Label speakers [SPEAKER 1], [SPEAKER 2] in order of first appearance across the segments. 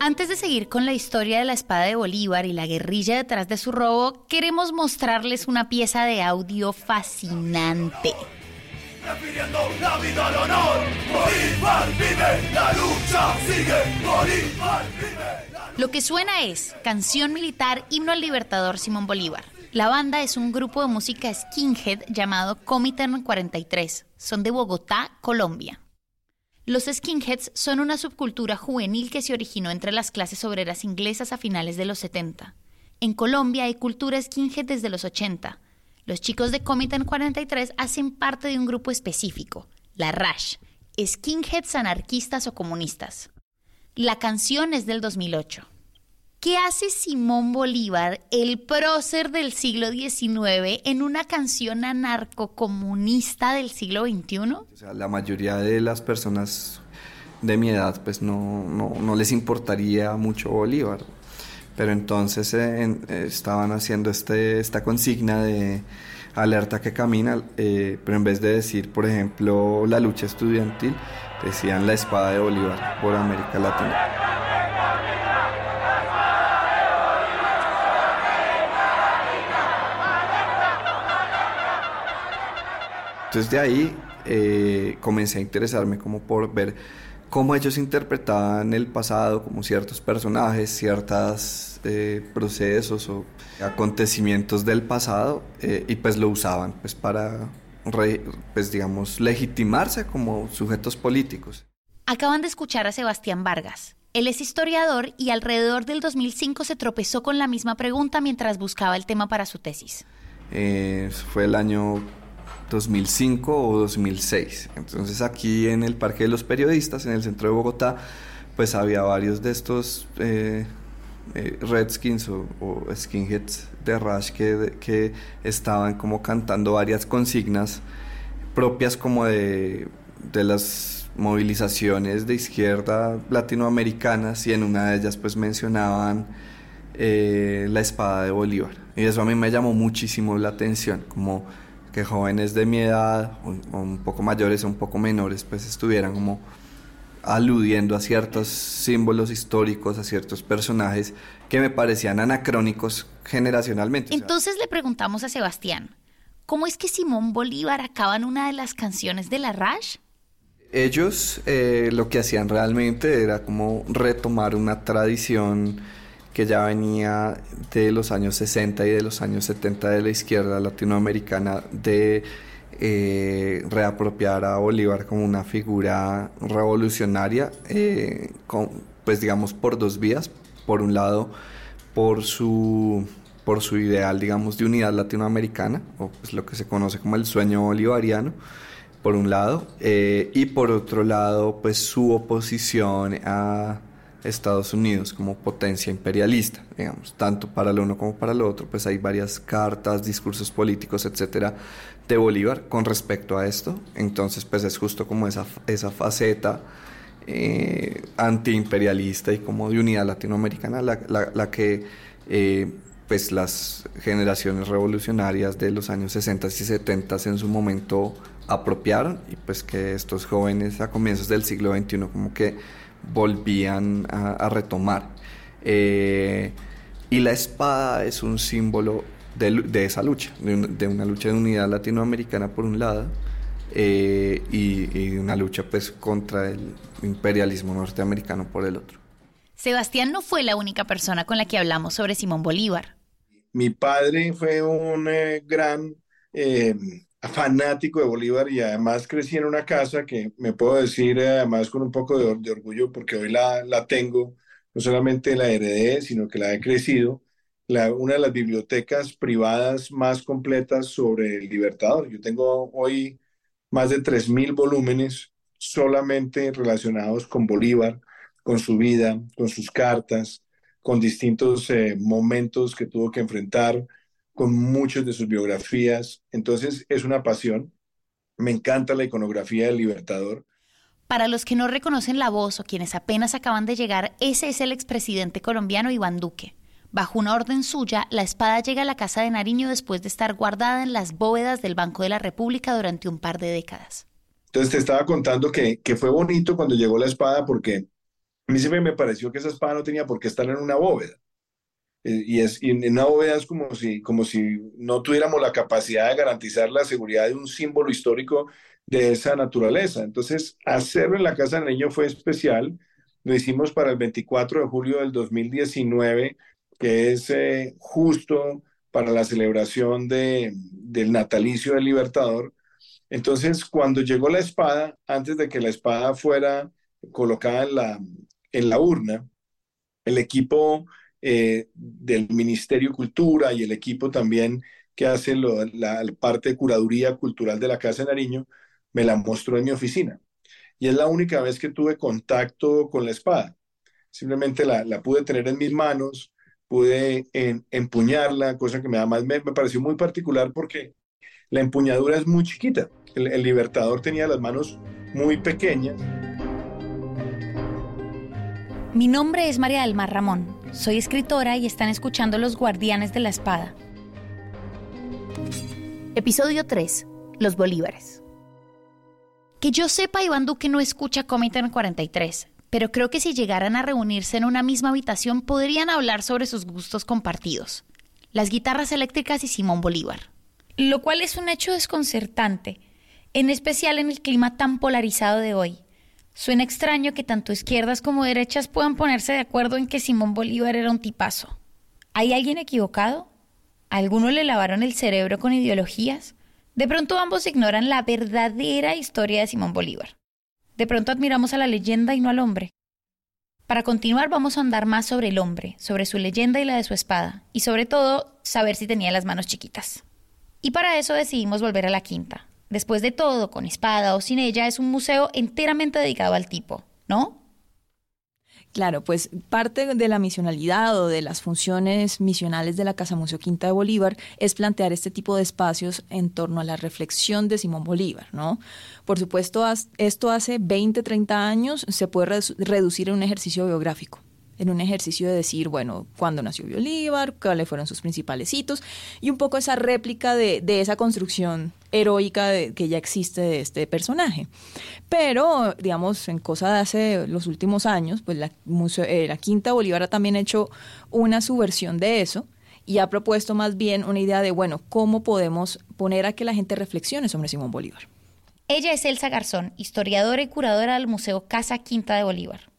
[SPEAKER 1] Antes de seguir con la historia de la espada de Bolívar y la guerrilla detrás de su robo, queremos mostrarles una pieza de audio fascinante. la vida al honor, Bolívar vive, la lucha sigue, Bolívar vive. Lo que suena es canción militar, himno al libertador Simón Bolívar. La banda es un grupo de música skinhead llamado Comitern 43. Son de Bogotá, Colombia. Los skinheads son una subcultura juvenil que se originó entre las clases obreras inglesas a finales de los 70. En Colombia hay cultura skinhead desde los 80. Los chicos de Comitan 43 hacen parte de un grupo específico, la RASH, skinheads anarquistas o comunistas. La canción es del 2008. ¿Qué hace Simón Bolívar, el prócer del siglo XIX, en una canción anarcocomunista del siglo XXI?
[SPEAKER 2] la mayoría de las personas de mi edad pues no, no, les importaría mucho Bolívar, pero entonces eh, estaban haciendo este, esta consigna de alerta que camina, eh, pero en vez de decir, por ejemplo, la lucha estudiantil, decían la espada de Bolívar por América Latina. Entonces de ahí eh, comencé a interesarme como por ver cómo ellos interpretaban el pasado, como ciertos personajes, ciertos eh, procesos o acontecimientos del pasado eh, y pues lo usaban pues para, pues digamos, legitimarse como sujetos políticos.
[SPEAKER 1] Acaban de escuchar a Sebastián Vargas. Él es historiador y alrededor del 2005 se tropezó con la misma pregunta mientras buscaba el tema para su tesis.
[SPEAKER 2] fue el año 2005 o 2006. Entonces aquí en el Parque de los Periodistas, en el centro de Bogotá, pues había varios de estos eh, eh, Redskins o, skinheads de Rush que, estaban como cantando varias consignas propias como de, de las movilizaciones de izquierda latinoamericanas y en una de ellas pues mencionaban eh, la espada de Bolívar. Y eso a mí me llamó muchísimo la atención, como que jóvenes de mi edad, un poco mayores o un poco menores, pues estuvieran como aludiendo a ciertos símbolos históricos, a ciertos personajes que me parecían anacrónicos generacionalmente.
[SPEAKER 1] Entonces le preguntamos a Sebastián, ¿cómo es que Simón Bolívar acaba en una de las canciones de la Rash?
[SPEAKER 2] Ellos eh, lo que hacían realmente era como retomar una tradición que ya venía de los años 60 y de los años 70 de la izquierda latinoamericana de eh, reapropiar a Bolívar como una figura revolucionaria, eh, pues digamos por dos vías. Por un lado, por su, por su ideal, digamos, de unidad latinoamericana, o pues lo que se conoce como el sueño bolivariano, por un lado, eh, y por otro lado, pues su oposición a Estados Unidos como potencia imperialista, digamos, tanto para lo uno como para lo otro, pues hay varias cartas, discursos políticos, etcétera, de Bolívar con respecto a esto. Entonces, pues es justo como esa, esa faceta eh, antiimperialista y como de unidad latinoamericana la, la, que eh, pues las generaciones revolucionarias de los años 60 y 70 en su momento apropiaron y pues que estos jóvenes a comienzos del siglo XXI como que volvían a, retomar. Eh, y la espada es un símbolo de, esa lucha, de, una lucha de unidad latinoamericana por un lado eh, y, y, una lucha pues contra el imperialismo norteamericano por el otro.
[SPEAKER 1] Sebastián no fue la única persona con la que hablamos sobre Simón Bolívar.
[SPEAKER 3] Mi padre fue un eh, gran fanático de Bolívar y además crecí en una casa que me puedo decir además con un poco de, orgullo porque hoy la, la, tengo, no solamente la heredé, sino que la he crecido, la, una de las bibliotecas privadas más completas sobre el Libertador. Yo tengo hoy más de 3.000 volúmenes solamente relacionados con Bolívar, con su vida, con sus cartas, con distintos eh, momentos que tuvo que enfrentar, con muchas de sus biografías. Entonces es una pasión. Me encanta la iconografía del Libertador.
[SPEAKER 1] Para los que no reconocen la voz o quienes apenas acaban de llegar, ese es el expresidente colombiano Iván Duque. Bajo una orden suya, la espada llega a la Casa de Nariño después de estar guardada en las bóvedas del Banco de la República durante un par de décadas.
[SPEAKER 3] Entonces te estaba contando que, que fue bonito cuando llegó la espada porque A mí siempre me pareció que esa espada no tenía por qué estar en una bóveda. Eh, y, es, y bóveda es como si, como si no tuviéramos la capacidad de garantizar la seguridad de un símbolo histórico de esa naturaleza. Entonces, hacerlo en la Casa del Niño fue especial. Lo hicimos para el 24 de julio del 2019, que es eh, justo para la celebración de, del natalicio del Libertador. Entonces, cuando llegó la espada, antes de que la espada fuera colocada en la, en la urna, el equipo eh, del Ministerio de Cultura y el equipo también que hace la, parte de curaduría cultural de la Casa de Nariño, me la mostró en mi oficina. Y es la única vez que tuve contacto con la espada. Simplemente la, pude tener en mis manos, pude empuñarla, cosa que me, además me, me, pareció muy particular porque la empuñadura es muy chiquita. El, el libertador tenía las manos muy pequeñas.
[SPEAKER 1] Mi nombre es María del Mar Ramón. Soy escritora y están escuchando Los Guardianes de la Espada. Episodio 3. Los Bolívares. Que yo sepa, Iván Duque no escucha Comité 43, pero creo que si llegaran a reunirse en una misma habitación podrían hablar sobre sus gustos compartidos. Las guitarras eléctricas y Simón Bolívar. Lo cual es un hecho desconcertante, en especial en el clima tan polarizado de hoy. Suena extraño que tanto izquierdas como derechas puedan ponerse de acuerdo en que Simón Bolívar era un tipazo. ¿Hay alguien equivocado? ¿A alguno le lavaron el cerebro con ideologías? De pronto ambos ignoran la verdadera historia de Simón Bolívar. De pronto admiramos a la leyenda y no al hombre. Para continuar vamos a andar más sobre el hombre, sobre su leyenda y la de su espada, y sobre todo saber si tenía las manos chiquitas. Y para eso decidimos volver a la quinta, Después de todo, con espada o sin ella, es un museo enteramente dedicado al tipo, ¿no?
[SPEAKER 4] Claro, pues parte de la misionalidad o de las funciones misionales de la Casa Museo Quinta de Bolívar es plantear este tipo de espacios en torno a la reflexión de Simón Bolívar, ¿no? Por supuesto, esto hace 20, 30 años se puede reducir en un ejercicio biográfico en un ejercicio de decir, bueno, cuándo nació Bolívar, cuáles fueron sus principales hitos, y un poco esa réplica de, esa construcción heroica que ya existe de este personaje. Pero, digamos, en cosa de hace los últimos años, pues la, eh, la Quinta Bolívar ha también hecho una subversión de eso y ha propuesto más bien una idea de, bueno, cómo podemos poner a que la gente reflexione sobre Simón Bolívar.
[SPEAKER 1] Ella es Elsa Garzón, historiadora y curadora del Museo Casa Quinta de Bolívar.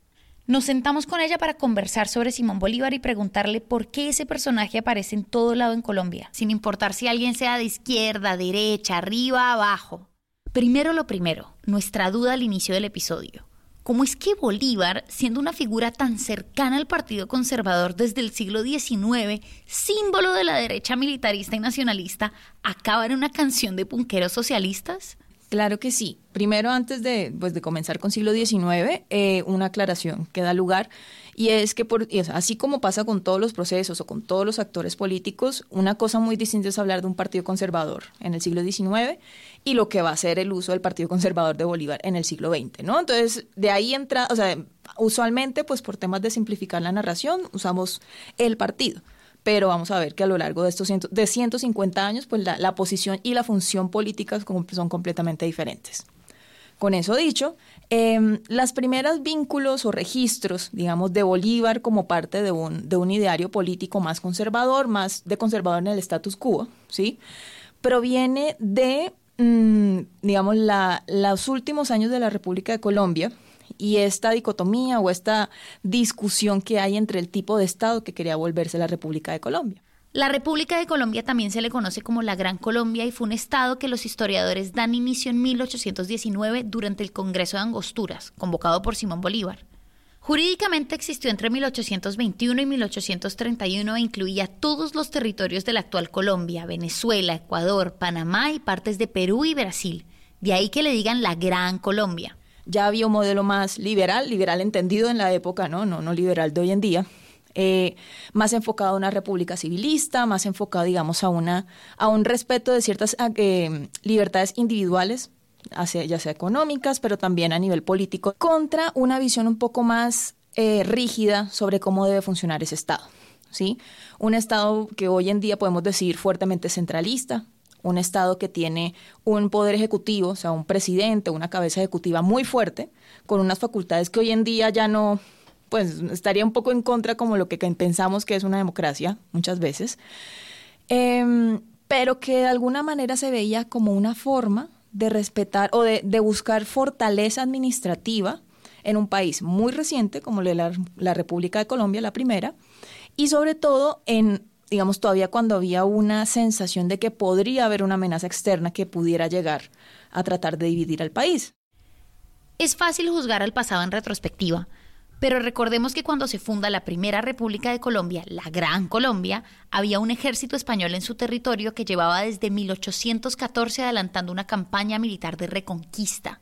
[SPEAKER 1] Nos sentamos con ella para conversar sobre Simón Bolívar y preguntarle por qué ese personaje aparece en todo lado en Colombia, sin importar si alguien sea de izquierda, derecha, arriba, abajo. Primero lo primero, nuestra duda al inicio del episodio. ¿Cómo es que Bolívar, siendo una figura tan cercana al Partido Conservador desde el siglo XIX, símbolo de la derecha militarista y nacionalista, acaba en una canción de punqueros socialistas?
[SPEAKER 4] Claro que sí. Primero, antes de, pues, de comenzar con siglo XIX, eh, una aclaración que da lugar, y es que por, así como pasa con todos los procesos o con todos los actores políticos, una cosa muy distinta es hablar de un partido conservador en el siglo XIX y lo que va a ser el uso del Partido Conservador de Bolívar en el siglo XX, ¿no? Entonces, de ahí entra, o sea, usualmente, pues por temas de simplificar la narración, usamos el partido pero vamos a ver que a lo largo de estos de 150 años, pues la, posición y la función política son completamente diferentes. Con eso dicho, eh, las primeras vínculos o registros, digamos, de Bolívar como parte de un, de un ideario político más conservador, más de conservador en el status quo, ¿sí? Proviene de, mm, digamos, la, los últimos años de la República de Colombia, y esta dicotomía o esta discusión que hay entre el tipo de Estado que quería volverse la República de Colombia.
[SPEAKER 1] La República de Colombia también se le conoce como la Gran Colombia y fue un estado que los historiadores dan inicio en 1819 durante el Congreso de Angosturas, convocado por Simón Bolívar. Jurídicamente existió entre 1821 y 1831 e incluía todos los territorios de la actual Colombia, Venezuela, Ecuador, Panamá y partes de Perú y Brasil. De ahí que le digan la Gran Colombia
[SPEAKER 4] ya había un modelo más liberal, liberal entendido en la época, no, no, no liberal de hoy en día, eh, más enfocado a una república civilista, más enfocado, digamos, a, una, a un respeto de ciertas eh, libertades individuales, ya sea económicas, pero también a nivel político, contra una visión un poco más eh, rígida sobre cómo debe funcionar ese Estado. ¿sí? Un Estado que hoy en día podemos decir fuertemente centralista, un Estado que tiene un poder ejecutivo, o sea, un presidente, una cabeza ejecutiva muy fuerte, con unas facultades que hoy en día ya no, pues estaría un poco en contra como lo que pensamos que es una democracia muchas veces, em, pero que de alguna manera se veía como una forma de respetar o de, buscar fortaleza administrativa en un país muy reciente como la, la República de Colombia, la primera, y sobre todo en digamos, todavía cuando había una sensación de que podría haber una amenaza externa que pudiera llegar a tratar de dividir al país.
[SPEAKER 1] Es fácil juzgar al pasado en retrospectiva, pero recordemos que cuando se funda la primera República de Colombia, la Gran Colombia, había un ejército español en su territorio que llevaba desde 1814 adelantando una campaña militar de reconquista.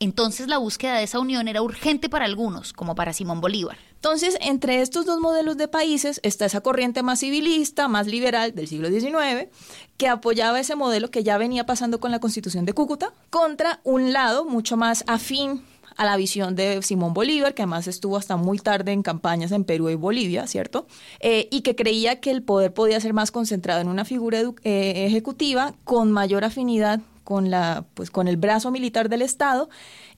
[SPEAKER 1] Entonces la búsqueda de esa unión era urgente para algunos, como para Simón Bolívar.
[SPEAKER 4] Entonces, entre estos dos modelos de países está esa corriente más civilista, más liberal del siglo XIX, que apoyaba ese modelo que ya venía pasando con la Constitución de Cúcuta, contra un lado mucho más afín a la visión de Simón Bolívar, que además estuvo hasta muy tarde en campañas en Perú y Bolivia, ¿cierto? Eh, y que creía que el poder podía ser más concentrado en una figura eh, ejecutiva con mayor afinidad con, la, pues, con el brazo militar del Estado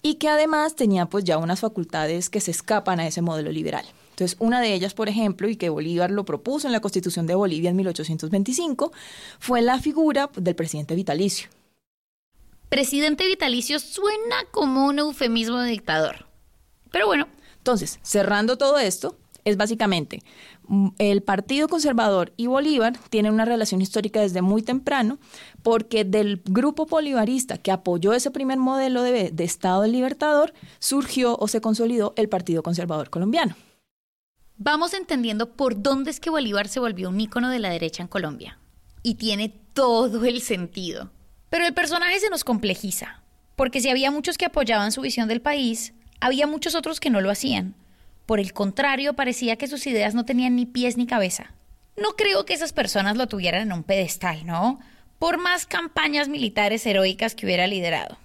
[SPEAKER 4] y que además tenía pues ya unas facultades que se escapan a ese modelo liberal. Entonces, una de ellas, por ejemplo, y que Bolívar lo propuso en la Constitución de Bolivia en 1825, fue la figura del presidente vitalicio.
[SPEAKER 1] Presidente vitalicio suena como un eufemismo de dictador. Pero bueno.
[SPEAKER 4] Entonces, cerrando todo esto, es básicamente mm, el Partido Conservador y Bolívar tienen una relación histórica desde muy temprano, porque del grupo bolivarista que apoyó ese primer modelo de, de Estado Libertador, surgió o se consolidó el Partido Conservador Colombiano.
[SPEAKER 1] Vamos entendiendo por dónde es que Bolívar se volvió un ícono de la derecha en Colombia. Y tiene todo el sentido. Pero el personaje se nos complejiza, porque si había muchos que apoyaban su visión del país, había muchos otros que no lo hacían. Por el contrario, parecía que sus ideas no tenían ni pies ni cabeza. No creo que esas personas lo tuvieran en un pedestal, ¿no? Por más campañas militares heroicas que hubiera liderado.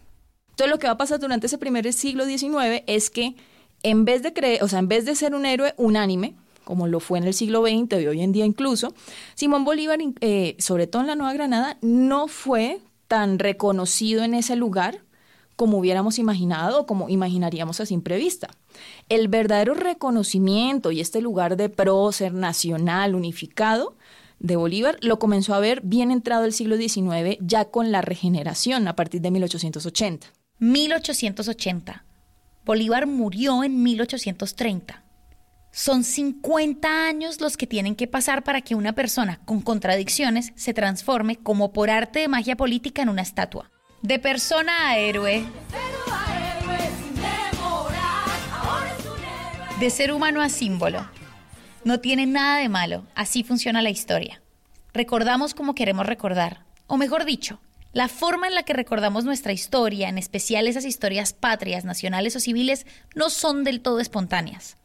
[SPEAKER 4] Entonces lo que va a pasar durante ese primer siglo XIX es que en vez de creer, o sea, en vez de ser un héroe unánime, como lo fue en el siglo XX y hoy en día incluso, Simón Bolívar, eh, sobre todo en la Nueva Granada, no fue tan reconocido en ese lugar como hubiéramos imaginado o como imaginaríamos a simple vista. El verdadero reconocimiento y este lugar de prócer nacional unificado de Bolívar lo comenzó a ver bien entrado el siglo XIX, ya con la regeneración a partir de 1880.
[SPEAKER 1] 1880. Bolívar murió en 1830. Son 50 años los que tienen que pasar para que una persona con contradicciones se transforme como por arte de magia política en una estatua. De persona a héroe. De ser humano a símbolo. No tiene nada de malo, así funciona la historia. Recordamos como queremos recordar, o mejor dicho, la forma en la que recordamos nuestra historia, en especial esas historias patrias, nacionales o civiles, no son del todo espontáneas.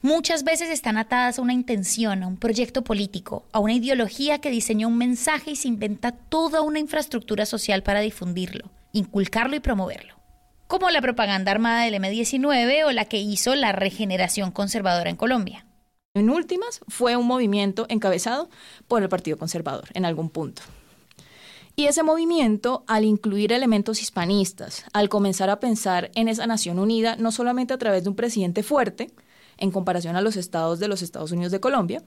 [SPEAKER 1] Muchas veces están atadas a una intención, a un proyecto político, a una ideología que diseñó un mensaje y se inventa toda una infraestructura social para difundirlo, inculcarlo y promoverlo. Como la propaganda armada del M-19 o la que hizo la regeneración conservadora en Colombia.
[SPEAKER 4] En últimas, fue un movimiento encabezado por el Partido Conservador en algún punto. Y ese movimiento, al incluir elementos hispanistas, al comenzar a pensar en esa nación unida, no solamente a través de un presidente fuerte, en comparación a los estados de los Estados Unidos de Colombia,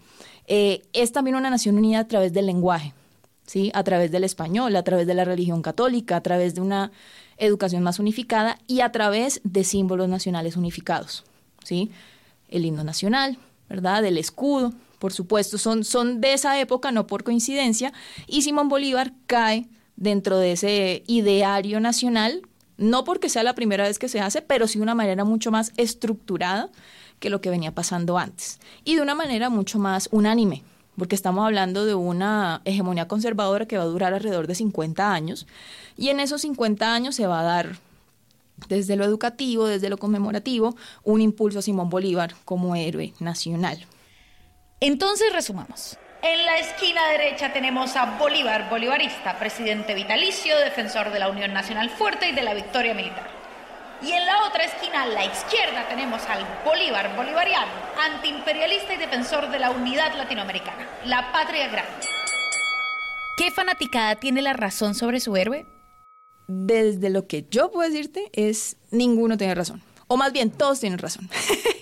[SPEAKER 4] eh, es también una nación unida a través del lenguaje, ¿sí? a través del español, a través de la religión católica, a través de una educación más unificada y a través de símbolos nacionales unificados. ¿sí? El himno nacional, ¿verdad? El escudo, por supuesto, son, son de esa época, no por coincidencia, y Simón Bolívar cae dentro de ese ideario nacional, no porque sea la primera vez que se hace, pero sí de una manera mucho más estructurada que lo que venía pasando antes, y de una manera mucho más unánime, porque estamos hablando de una hegemonía conservadora que va a durar alrededor de 50 años, y en esos 50 años se va a dar desde lo educativo, desde lo conmemorativo, un impulso a Simón Bolívar como héroe nacional.
[SPEAKER 1] Entonces resumamos. En la esquina derecha tenemos a Bolívar, bolivarista, presidente vitalicio, defensor de la Unión Nacional Fuerte y de la victoria militar. Y en la otra esquina, a la izquierda, tenemos al Bolívar bolivariano, antiimperialista y defensor de la unidad latinoamericana, la patria grande. ¿Qué fanaticada tiene la razón sobre su héroe?
[SPEAKER 4] Desde lo que yo puedo decirte es ninguno tiene razón. O más bien, todos tienen razón.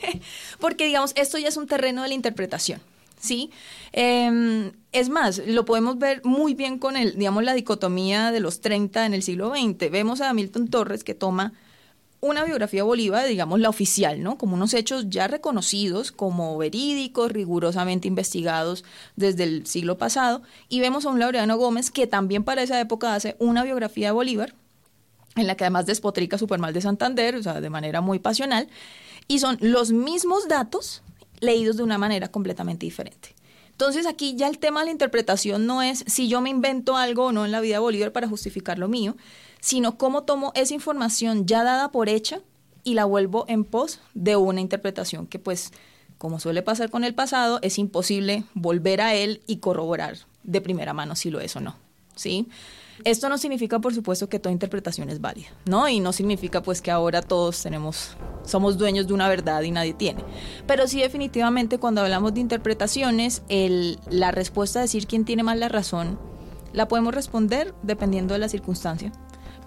[SPEAKER 4] porque digamos, esto ya es un terreno de la interpretación. ¿sí? Em, es más, lo podemos ver muy bien con el, digamos, la dicotomía de los 30 en el siglo XX. Vemos a Milton Torres que toma una biografía de Bolívar, digamos la oficial, ¿no? Como unos hechos ya reconocidos como verídicos, rigurosamente investigados desde el siglo pasado, y vemos a un Laureano Gómez que también para esa época hace una biografía de Bolívar, en la que además despotrica super mal de Santander, o sea, de manera muy pasional, y son los mismos datos leídos de una manera completamente diferente. Entonces aquí ya el tema de la interpretación no es si yo me invento algo o no en la vida de Bolívar para justificar lo mío, sino cómo tomo esa información ya dada por hecha y la vuelvo en pos de una interpretación que pues, como suele pasar con el pasado, es imposible volver a él y corroborar de primera mano si lo es o no. ¿Sí? Esto no significa, por supuesto, que toda interpretación es válida, ¿no? Y no significa, pues, que ahora todos tenemos, somos dueños de una verdad y nadie tiene. Pero sí, definitivamente, cuando hablamos de interpretaciones, el, la respuesta a decir quién tiene más la razón, la podemos responder dependiendo de la circunstancia.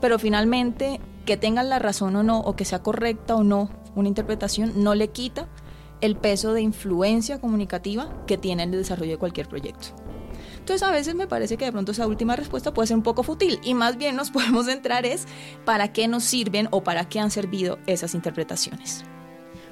[SPEAKER 4] Pero finalmente, que tengan la razón o no, o que sea correcta o no una interpretación, no le quita el peso de influencia comunicativa que tiene el desarrollo de cualquier proyecto. Entonces a veces me parece que de pronto esa última respuesta puede ser un poco fútil y más bien nos podemos centrar es para qué nos sirven o para qué han servido esas interpretaciones.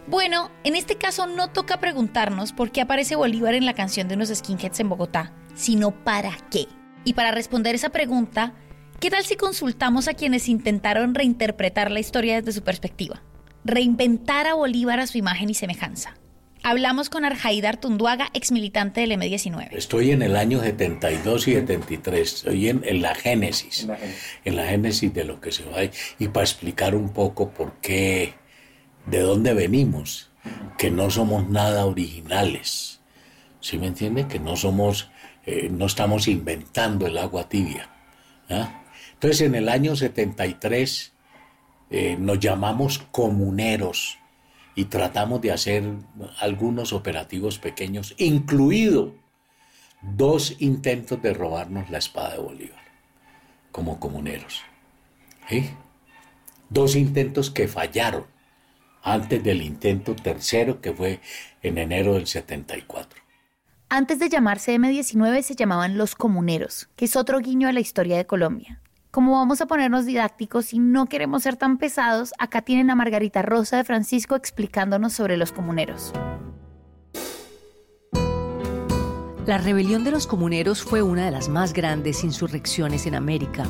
[SPEAKER 1] Bueno, en este caso no toca preguntarnos por qué aparece Bolívar en la canción de unos skinheads en Bogotá, sino para qué. Y para responder esa pregunta, ¿qué tal si consultamos a quienes intentaron reinterpretar la historia desde su perspectiva? Reinventar a Bolívar a su imagen y semejanza. Hablamos con Arjaida Artunduaga, ex militante del M19.
[SPEAKER 5] Estoy en el año 72 y 73, estoy en, la génesis, en la génesis de lo que se va. Y para explicar un poco por qué, de dónde venimos, que no somos nada originales. ¿Sí me entiende? Que no somos, eh, no estamos inventando el agua tibia. ¿ah? Entonces en el año 73 eh, nos llamamos comuneros y tratamos de hacer algunos operativos pequeños, incluido dos intentos de robarnos la espada de Bolívar como comuneros. Dos intentos que fallaron antes del intento tercero que fue en enero del 74.
[SPEAKER 1] Antes de llamarse M19 se llamaban los comuneros, que es otro guiño a la historia de Colombia. Como vamos a ponernos didácticos y no queremos ser tan pesados, acá tienen a Margarita Rosa de Francisco explicándonos sobre los comuneros.
[SPEAKER 6] La rebelión de los comuneros fue una de las más grandes insurrecciones en América.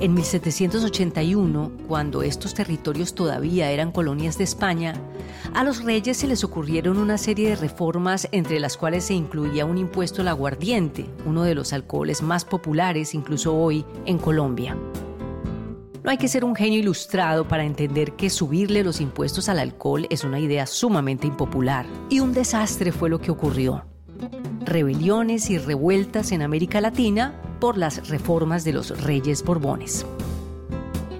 [SPEAKER 6] En 1781, cuando estos territorios todavía eran colonias de España, a los reyes se les ocurrieron una serie de reformas entre las cuales se incluía un impuesto al aguardiente, uno de los alcoholes más populares incluso hoy en Colombia. No hay que ser un genio ilustrado para entender que subirle los impuestos al alcohol es una idea sumamente impopular. Y un desastre fue lo que ocurrió. Rebeliones y revueltas en América Latina por las reformas de los reyes Borbones.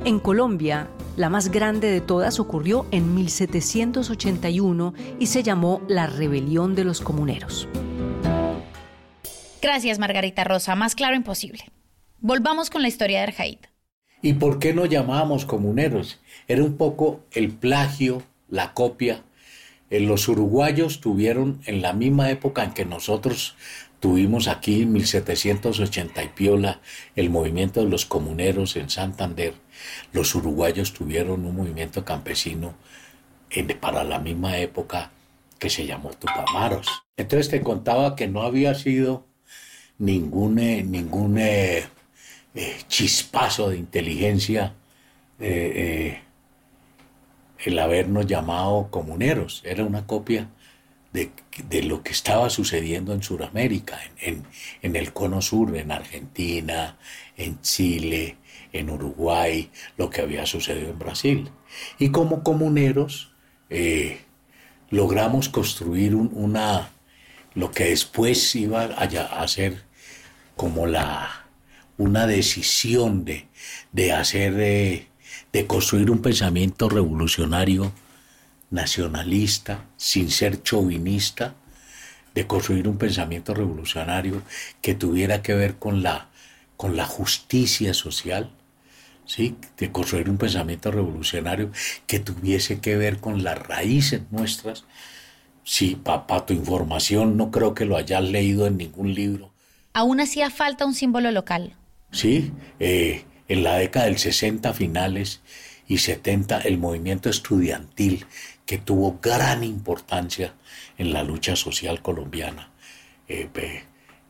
[SPEAKER 6] En Colombia, la más grande de todas ocurrió en 1781 y se llamó la Rebelión de los Comuneros.
[SPEAKER 1] Gracias, Margarita Rosa. Más claro imposible. Volvamos con la historia de Arjaid.
[SPEAKER 5] ¿Y por qué no llamábamos comuneros? Era un poco el plagio, la copia. Eh, los uruguayos tuvieron en la misma época en que nosotros Tuvimos aquí en 1780 y piola el movimiento de los comuneros en Santander. Los uruguayos tuvieron un movimiento campesino para la misma época que se llamó Tupamaros. Entonces te contaba que no había sido ningún, eh, ningún eh, eh, chispazo de inteligencia el habernos llamado comuneros. Era una copia de, lo que estaba sucediendo en Sudamérica, en, el cono sur, en Argentina, en Chile, en Uruguay, lo que había sucedido en Brasil. Y como comuneros eh, logramos construir una, lo que después iba a, ser como la, una decisión de, de hacer, eh, de construir un pensamiento revolucionario nacionalista, sin ser chauvinista, de construir un pensamiento revolucionario que tuviera que ver con la, con la justicia social, ¿sí? de construir un pensamiento revolucionario que tuviese que ver con las raíces nuestras, Sí, papá, tu información no creo que lo hayas leído en ningún libro.
[SPEAKER 1] Aún hacía falta un símbolo local.
[SPEAKER 5] Sí, eh, en la década del 60 finales y 70 el movimiento estudiantil que tuvo gran importancia en la lucha social colombiana. Eh,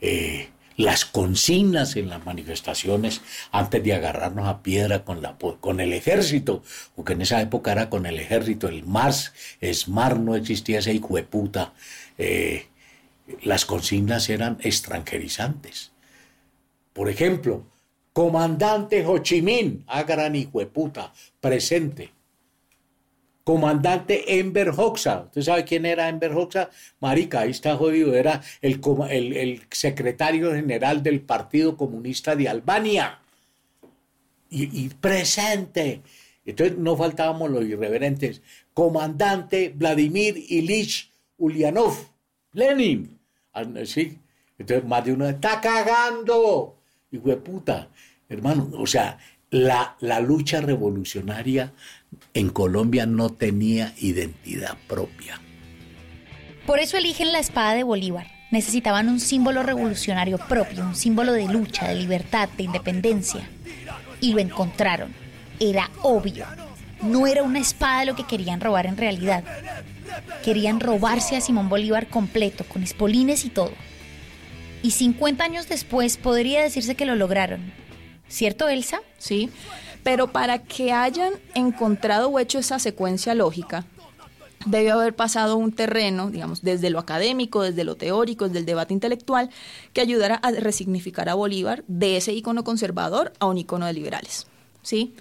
[SPEAKER 5] eh, las consignas en las manifestaciones antes de agarrarnos a piedra con, la, con el ejército, porque en esa época era con el ejército, el MARS, SMAR no existía ese hijo de puta. Eh, las consignas eran extranjerizantes. Por ejemplo, comandante Ho Chi Minh, ah, gran hijo de puta, presente comandante Enver Hoxha. ¿Usted sabe quién era Enver Hoxha? Marica, ahí está jodido. Era el, el, secretario general del Partido Comunista de Albania. Y, presente. Entonces no faltábamos los irreverentes. Comandante Vladimir Ilich Ulyanov. Lenin. Ah, sí. Entonces más de uno está cagando. Hijo de puta. Hermano, o sea, la, la lucha revolucionaria en Colombia no tenía identidad propia.
[SPEAKER 1] Por eso eligen la espada de Bolívar. Necesitaban un símbolo revolucionario propio, un símbolo de lucha, de libertad, de independencia. Y lo encontraron. Era obvio. No era una espada lo que querían robar en realidad. Querían robarse a Simón Bolívar completo, con espolines y todo. Y 50 años después podría decirse que lo lograron. ¿Cierto, Elsa?
[SPEAKER 4] Sí. Pero para que hayan encontrado o hecho esa secuencia lógica, debió haber pasado un terreno, digamos, desde lo académico, desde lo teórico, desde el debate intelectual, que ayudara a resignificar a Bolívar de ese icono conservador a un icono de liberales. ¿sí?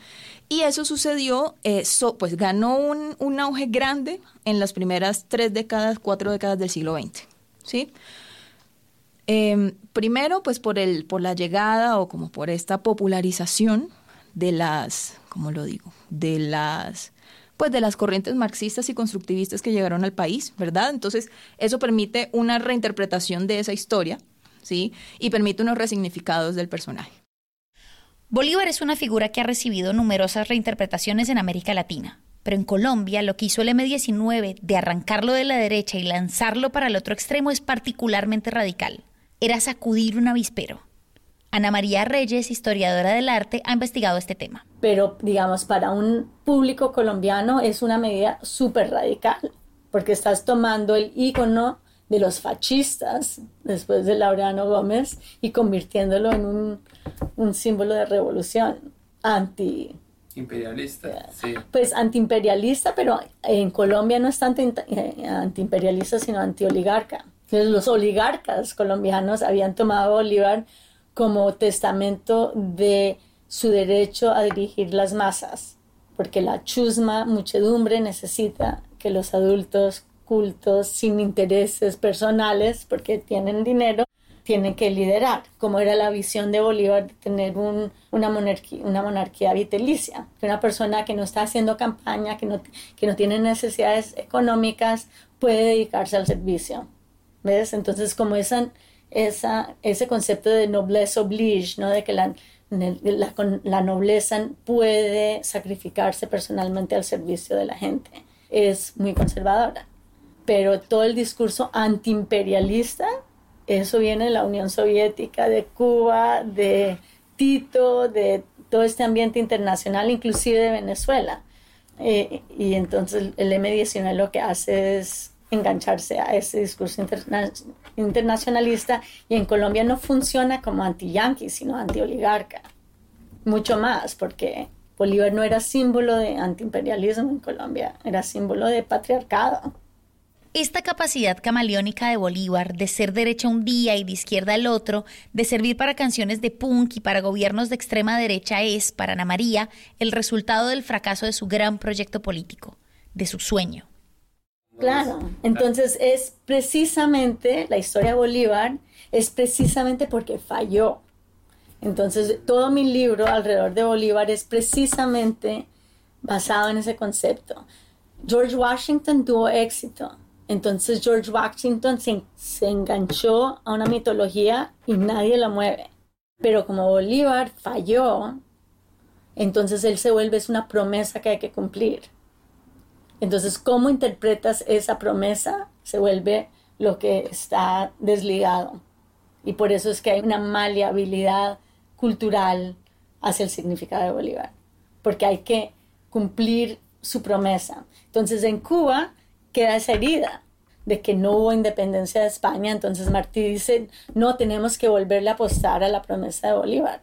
[SPEAKER 4] Y eso sucedió, eh, pues ganó un, un, auge grande en las primeras tres décadas, cuatro décadas del siglo XX. ¿sí? Em, primero, pues por, el, por la llegada o como por esta popularización de las, ¿cómo lo digo? De las pues de las corrientes marxistas y constructivistas que llegaron al país, ¿verdad? Entonces, eso permite una reinterpretación de esa historia, ¿sí? Y permite unos resignificados del personaje.
[SPEAKER 1] Bolívar es una figura que ha recibido numerosas reinterpretaciones en América Latina, pero en Colombia lo que hizo el M19 de arrancarlo de la derecha y lanzarlo para el otro extremo es particularmente radical. Era sacudir un avispero. Ana María Reyes, historiadora del arte, ha investigado este tema.
[SPEAKER 7] Pero, digamos, para un público colombiano es una medida súper radical, porque estás tomando el ícono de los fascistas después de Laureano Gómez y convirtiéndolo en un, un símbolo de revolución anti
[SPEAKER 2] imperialista, sí.
[SPEAKER 7] Pues antiimperialista, pero en Colombia no es tanto eh, antiimperialista, sino antioligarca. Entonces, los oligarcas colombianos habían tomado Bolívar como testamento de su derecho a dirigir las masas, porque la chusma muchedumbre necesita que los adultos cultos sin intereses personales, porque tienen dinero, tienen que liderar, como era la visión de Bolívar tener una, monarquía, vitalicia, que una persona que no está haciendo campaña, que no, que no tiene necesidades económicas, puede dedicarse al servicio. ¿Ves? Entonces, como esa esa, ese concepto de noblesse oblige, ¿no? de que la, la, la, nobleza puede sacrificarse personalmente al servicio de la gente, es muy conservadora. Pero todo el discurso antiimperialista, eso viene de la Unión Soviética, de Cuba, de Tito, de todo este ambiente internacional, inclusive de Venezuela. Eh, y entonces el M19 lo que hace es engancharse a ese discurso internacionalista y en Colombia no funciona como anti-yanqui, sino anti-oligarca. Mucho más, porque Bolívar no era símbolo de antiimperialismo en Colombia, era símbolo de patriarcado.
[SPEAKER 1] Esta capacidad camaleónica de Bolívar de ser derecha un día y de izquierda el otro, de servir para canciones de punk y para gobiernos de extrema derecha es, para Ana María, el resultado del fracaso de su gran proyecto político, de su sueño.
[SPEAKER 7] Claro, entonces es precisamente la historia de Bolívar, es precisamente porque falló. Entonces todo mi libro alrededor de Bolívar es precisamente basado en ese concepto. George Washington tuvo éxito, entonces George Washington se, se enganchó a una mitología y nadie la mueve. Pero como Bolívar falló, entonces él se vuelve es una promesa que hay que cumplir. Entonces, ¿cómo interpretas esa promesa? se vuelve lo que está desligado. Y por eso es que hay una maleabilidad cultural hacia el significado de Bolívar, porque hay que cumplir su promesa. Entonces en Cuba queda esa herida de que no hubo independencia de España, entonces Martí dice, no tenemos que volverle a apostar a la promesa de Bolívar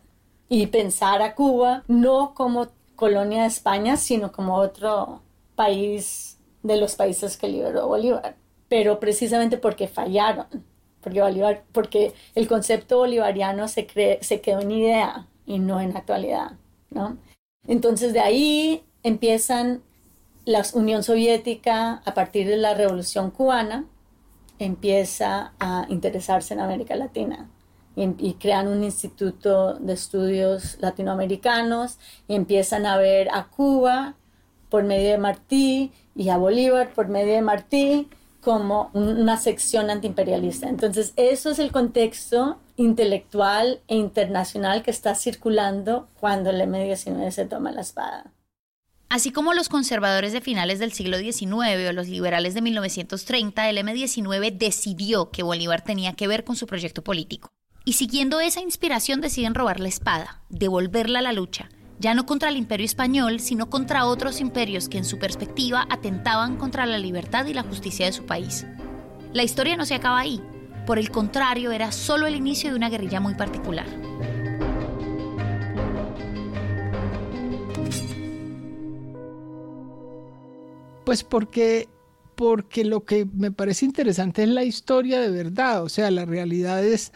[SPEAKER 7] y pensar a Cuba no como colonia de España, sino como otro país de los países que liberó Bolívar, pero precisamente porque fallaron, porque, Bolívar, porque el concepto bolivariano se, se quedó en idea y no en actualidad, ¿no? Entonces de ahí empiezan la Unión Soviética, a partir de la Revolución Cubana, empieza a interesarse en América Latina y, crean un instituto de estudios latinoamericanos y empiezan a ver a Cuba por medio de Martí y a Bolívar por medio de Martí como una sección antiimperialista. Entonces, eso es el contexto intelectual e internacional que está circulando cuando el M-19 se toma la espada.
[SPEAKER 1] Así como los conservadores de finales del siglo XIX o los liberales de 1930, el M-19 decidió que Bolívar tenía que ver con su proyecto político. Y siguiendo esa inspiración deciden robar la espada, devolverla a la lucha, ya no contra el imperio español, sino contra otros imperios que en su perspectiva atentaban contra la libertad y la justicia de su país. La historia no se acaba ahí, por el contrario, era solo el inicio de una guerrilla muy particular.
[SPEAKER 8] Pues porque, porque lo que me parece interesante es la historia de verdad, o sea, la realidad es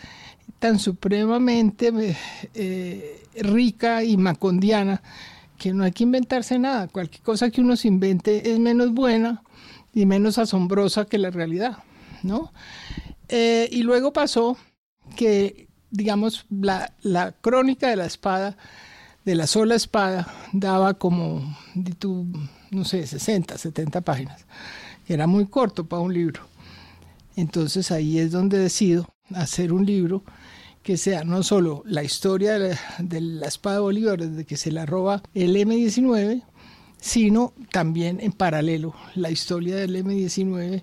[SPEAKER 8] tan supremamente eh, rica y macondiana que no hay que inventarse nada. Cualquier cosa que uno se invente es menos buena y menos asombrosa que la realidad, ¿no? Eh, y luego pasó que, digamos, la, la, crónica de la espada, de la sola espada, daba como, no sé, 60, 70 páginas. Era muy corto para un libro. Entonces ahí es donde decido hacer un libro que sea no solo la historia de la, espada de Bolívar desde que se la roba el M-19, sino también en paralelo la historia del M-19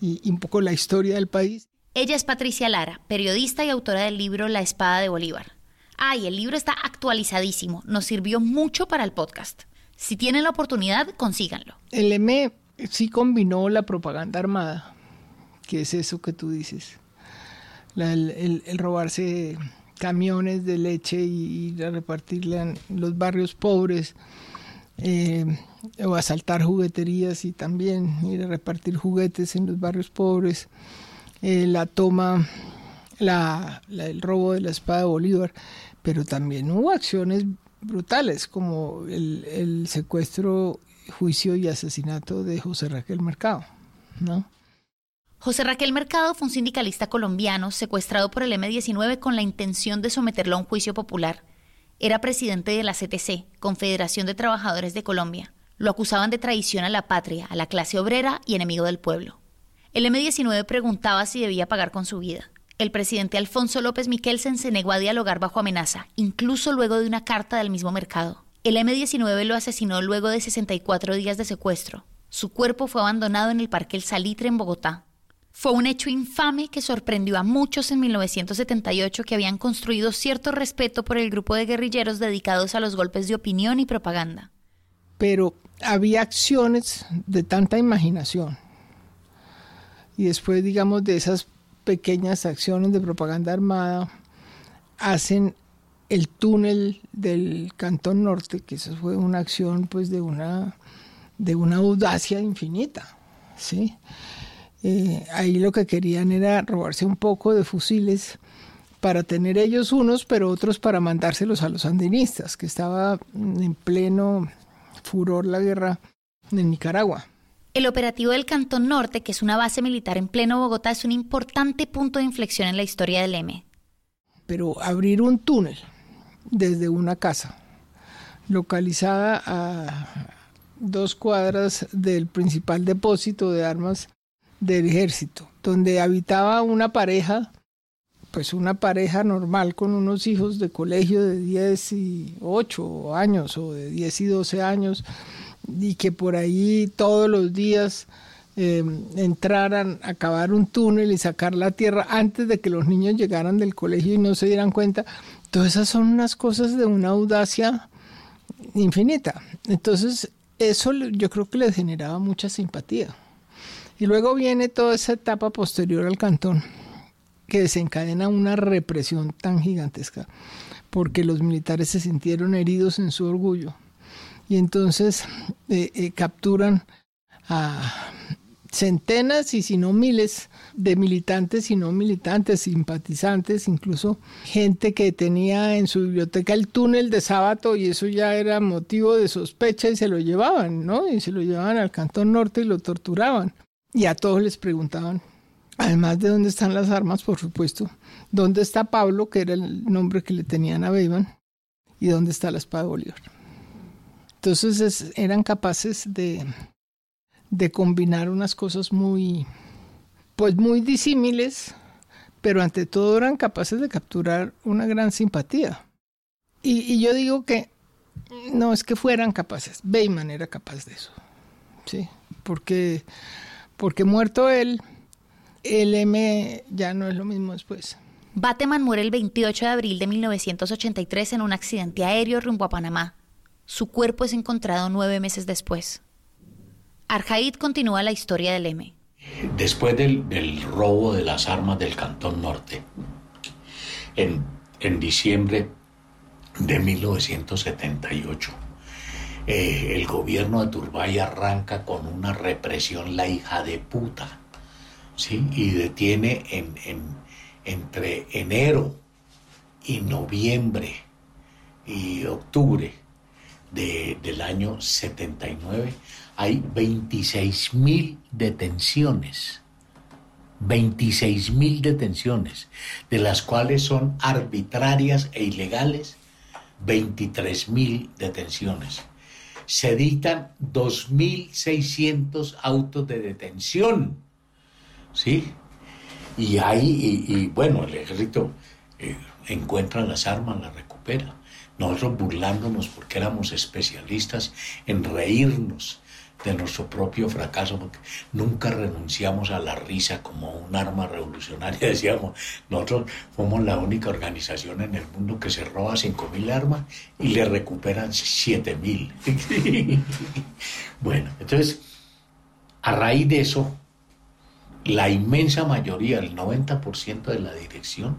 [SPEAKER 8] y, y, un poco la historia del país.
[SPEAKER 1] Ella es Patricia Lara, periodista y autora del libro La espada de Bolívar. Ay, el libro está actualizadísimo, nos sirvió mucho para el podcast. Si tienen la oportunidad, consíganlo.
[SPEAKER 8] El M sí combinó la propaganda armada, que es eso que tú dices el, robarse camiones de leche y ir a repartirla en los barrios pobres, eh, o asaltar jugueterías y también ir a repartir juguetes en los barrios pobres, eh, la toma, la, el robo de la espada de Bolívar, pero también hubo acciones brutales como el, el secuestro, juicio y asesinato de José Raquel Mercado, ¿no?
[SPEAKER 1] José Raquel Mercado fue un sindicalista colombiano secuestrado por el M-19 con la intención de someterlo a un juicio popular. Era presidente de la CTC, Confederación de Trabajadores de Colombia. Lo acusaban de traición a la patria, a la clase obrera y enemigo del pueblo. El M-19 preguntaba si debía pagar con su vida. El presidente Alfonso López Miquelsen se negó a dialogar bajo amenaza, incluso luego de una carta del mismo mercado. El M-19 lo asesinó luego de 64 días de secuestro. Su cuerpo fue abandonado en el Parque El Salitre en Bogotá. Fue un hecho infame que sorprendió a muchos en 1978 que habían construido cierto respeto por el grupo de guerrilleros dedicados a los golpes de opinión y propaganda.
[SPEAKER 8] Pero había acciones de tanta imaginación. Y después, digamos, de esas pequeñas acciones de propaganda armada, hacen el túnel del Cantón Norte, que eso fue una acción pues de una, de una audacia infinita, ¿sí? Eh, ahí lo que querían era robarse un poco de fusiles para tener ellos unos, pero otros para mandárselos a los sandinistas, que estaba en pleno furor la guerra en Nicaragua.
[SPEAKER 1] El operativo del Cantón Norte, que es una base militar en pleno Bogotá, es un importante punto de inflexión en la historia del M.
[SPEAKER 8] Pero abrir un túnel desde una casa, localizada a dos cuadras del principal depósito de armas del ejército, donde habitaba una pareja, pues una pareja normal con unos hijos de colegio de 10 y 8 años o de 10 y 12 años, y que por ahí todos los días em, entraran a cavar un túnel y sacar la tierra antes de que los niños llegaran del colegio y no se dieran cuenta. Todas esas son unas cosas de una audacia infinita. Entonces, eso yo creo que les generaba mucha simpatía. Y luego viene toda esa etapa posterior al cantón, que desencadena una represión tan gigantesca, porque los militares se sintieron heridos en su orgullo. Y entonces eh, eh, capturan a centenas y si no miles de militantes y no militantes, simpatizantes, incluso gente que tenía en su biblioteca el túnel de sábado y eso ya era motivo de sospecha y se lo llevaban, ¿no? Y se lo llevaban al Cantón Norte y lo torturaban. Y a todos les preguntaban, además de dónde están las armas, por supuesto, dónde está Pablo, que era el nombre que le tenían a Beiman, y dónde está la espada de Bolívar. Entonces eran capaces de, de combinar unas cosas muy, pues muy disímiles, pero ante todo eran capaces de capturar una gran simpatía. Y, yo digo que no es que fueran capaces, Beiman era capaz de eso, ¿sí? Porque porque muerto él, el M ya no es lo mismo después.
[SPEAKER 1] Bateman muere el 28 de abril de 1983 en un accidente aéreo rumbo a Panamá. Su cuerpo es encontrado nueve meses después. Arjaid continúa la historia del M.
[SPEAKER 5] Después del, robo de las armas del Cantón Norte, en, en diciembre de 1978, eh, el gobierno de Turbay arranca con una represión, la hija de puta, ¿sí? Y detiene en, entre enero y noviembre y octubre del año 79 hay 26 mil detenciones. 26 mil detenciones, de las cuales son arbitrarias e ilegales 23 mil detenciones se dictan 2.600 autos de detención. ¿Sí? Y ahí, y, bueno, el ejército eh, encuentra las armas, las recupera. Nosotros burlándonos porque éramos especialistas en reírnos de nuestro propio fracaso, porque nunca renunciamos a la risa como un arma revolucionaria. Decíamos, nosotros somos la única organización en el mundo que se roba 5.000 armas y le recuperan 7.000. bueno, entonces, a raíz de eso, la inmensa mayoría, el 90% de la dirección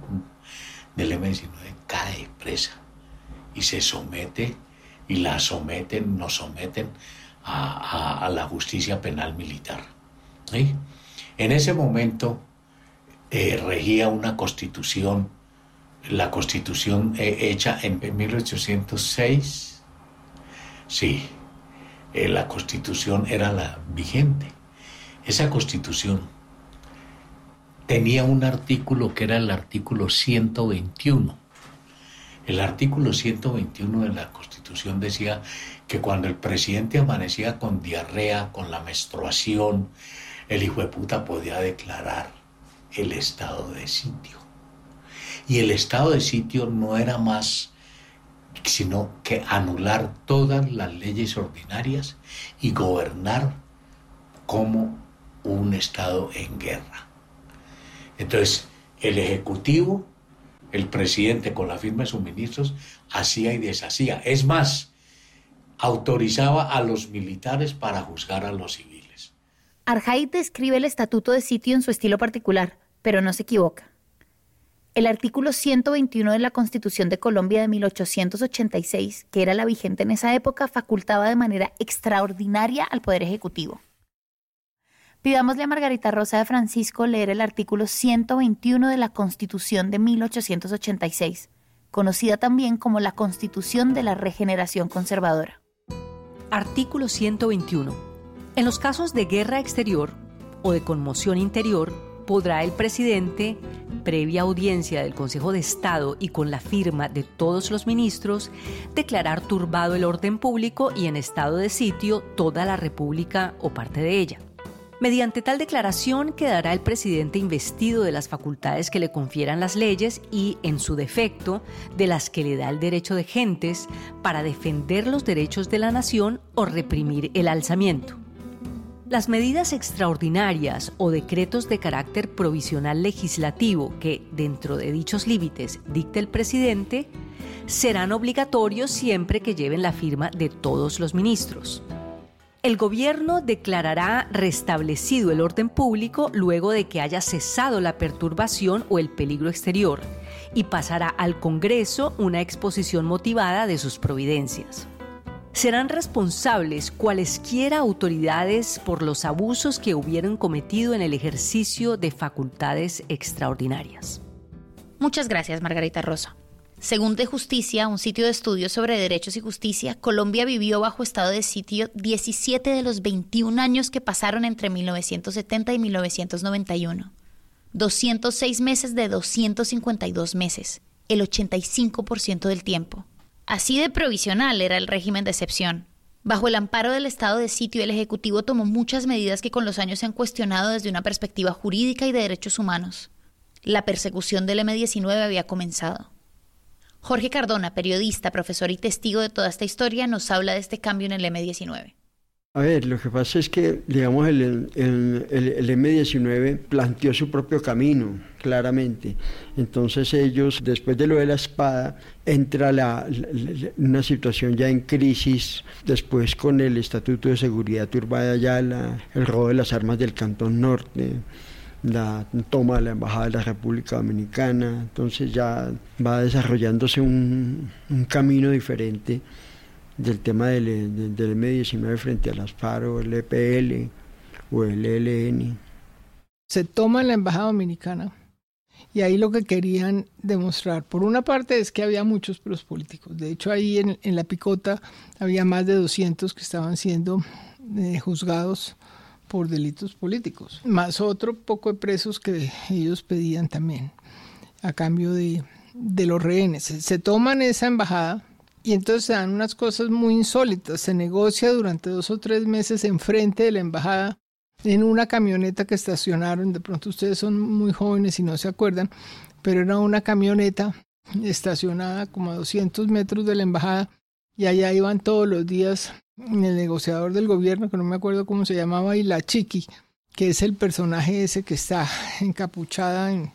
[SPEAKER 5] del M19 cae presa y se somete y la someten, nos someten a, la justicia penal militar. En ese momento eh, regía una constitución, la constitución eh, hecha en 1806, sí, eh, la constitución era la vigente. Esa constitución tenía un artículo que era el artículo 121. El artículo 121 de la Constitución decía que cuando el presidente amanecía con diarrea, con la menstruación, el hijo de puta podía declarar el estado de sitio. Y el estado de sitio no era más sino que anular todas las leyes ordinarias y gobernar como un estado en guerra. Entonces, el Ejecutivo, el presidente con la firma de sus ministros, hacía y deshacía. Es más, autorizaba a los militares para juzgar a los civiles.
[SPEAKER 1] Arjaid describe el estatuto de sitio en su estilo particular, pero no se equivoca. El artículo 121 de la Constitución de Colombia de 1886, que era la vigente en esa época, facultaba de manera extraordinaria al Poder Ejecutivo. Pidámosle a Margarita Rosa de Francisco leer el artículo 121 de la Constitución de 1886, conocida también como la Constitución de la Regeneración Conservadora.
[SPEAKER 6] Artículo 121. En los casos de guerra exterior o de conmoción interior, podrá el presidente, previa audiencia del Consejo de Estado y con la firma de todos los ministros, declarar turbado el orden público y en estado de sitio toda la República o parte de ella. Mediante tal declaración quedará el presidente investido de las facultades que le confieran las leyes y, en su defecto, de las que le da el derecho de gentes para defender los derechos de la nación o reprimir el alzamiento. Las medidas extraordinarias o decretos de carácter provisional legislativo que, dentro de dichos límites, dicte el presidente, serán obligatorios siempre que lleven la firma de todos los ministros. El gobierno declarará restablecido el orden público luego de que haya cesado la perturbación o el peligro exterior y pasará al Congreso una exposición motivada de sus providencias. Serán responsables cualesquiera autoridades por los abusos que hubieran cometido en el ejercicio de facultades extraordinarias.
[SPEAKER 1] Muchas gracias, Margarita Rosa. Según De Justicia, un sitio de estudios sobre derechos y justicia, Colombia vivió bajo estado de sitio 17 de los 21 años que pasaron entre 1970 y 1991. 206 meses de 252 meses, el 85% del tiempo. Así de provisional era el régimen de excepción. Bajo el amparo del estado de sitio, el Ejecutivo tomó muchas medidas que con los años se han cuestionado desde una perspectiva jurídica y de derechos humanos. La persecución del M-19 había comenzado. Jorge Cardona, periodista, profesor y testigo de toda esta historia, nos habla de este cambio en el M19.
[SPEAKER 9] A ver, lo que pasa es que, digamos, el, M19 planteó su propio camino, claramente. Entonces ellos, después de lo de la espada, entra la, una situación ya en crisis, después con el Estatuto de Seguridad Urbana Ayala, el robo de las armas del Cantón Norte, la toma de la Embajada de la República Dominicana, entonces ya va desarrollándose un, camino diferente del tema del, del, M19 frente a las FARO, el EPL o el ELN.
[SPEAKER 8] Se toma la Embajada Dominicana y ahí lo que querían demostrar, por una parte es que había muchos presos políticos, de hecho ahí en, la picota había más de 200 que estaban siendo eh, juzgados por delitos políticos, más otro poco de presos que ellos pedían también a cambio de, los rehenes. Se, toman esa embajada y entonces se dan unas cosas muy insólitas. Se negocia durante dos o tres meses enfrente de la embajada en una camioneta que estacionaron. De pronto ustedes son muy jóvenes y no se acuerdan, pero era una camioneta estacionada como a 200 metros de la embajada y allá iban todos los días el negociador del gobierno, que no me acuerdo cómo se llamaba, y la Chiqui, que es el personaje ese que está encapuchada en,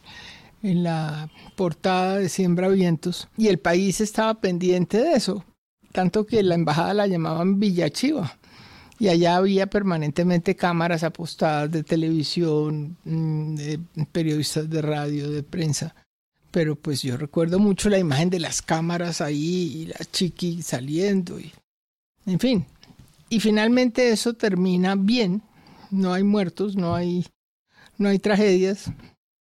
[SPEAKER 8] la portada de Siembra Vientos, y el país estaba pendiente de eso, tanto que la embajada la llamaban Villachiva. Y allá había permanentemente cámaras apostadas de televisión, mm, de periodistas de radio, de prensa. Pero pues yo recuerdo mucho la imagen de las cámaras ahí y la chiqui saliendo. En fin, y finalmente eso termina bien, no hay muertos, no hay, no hay tragedias,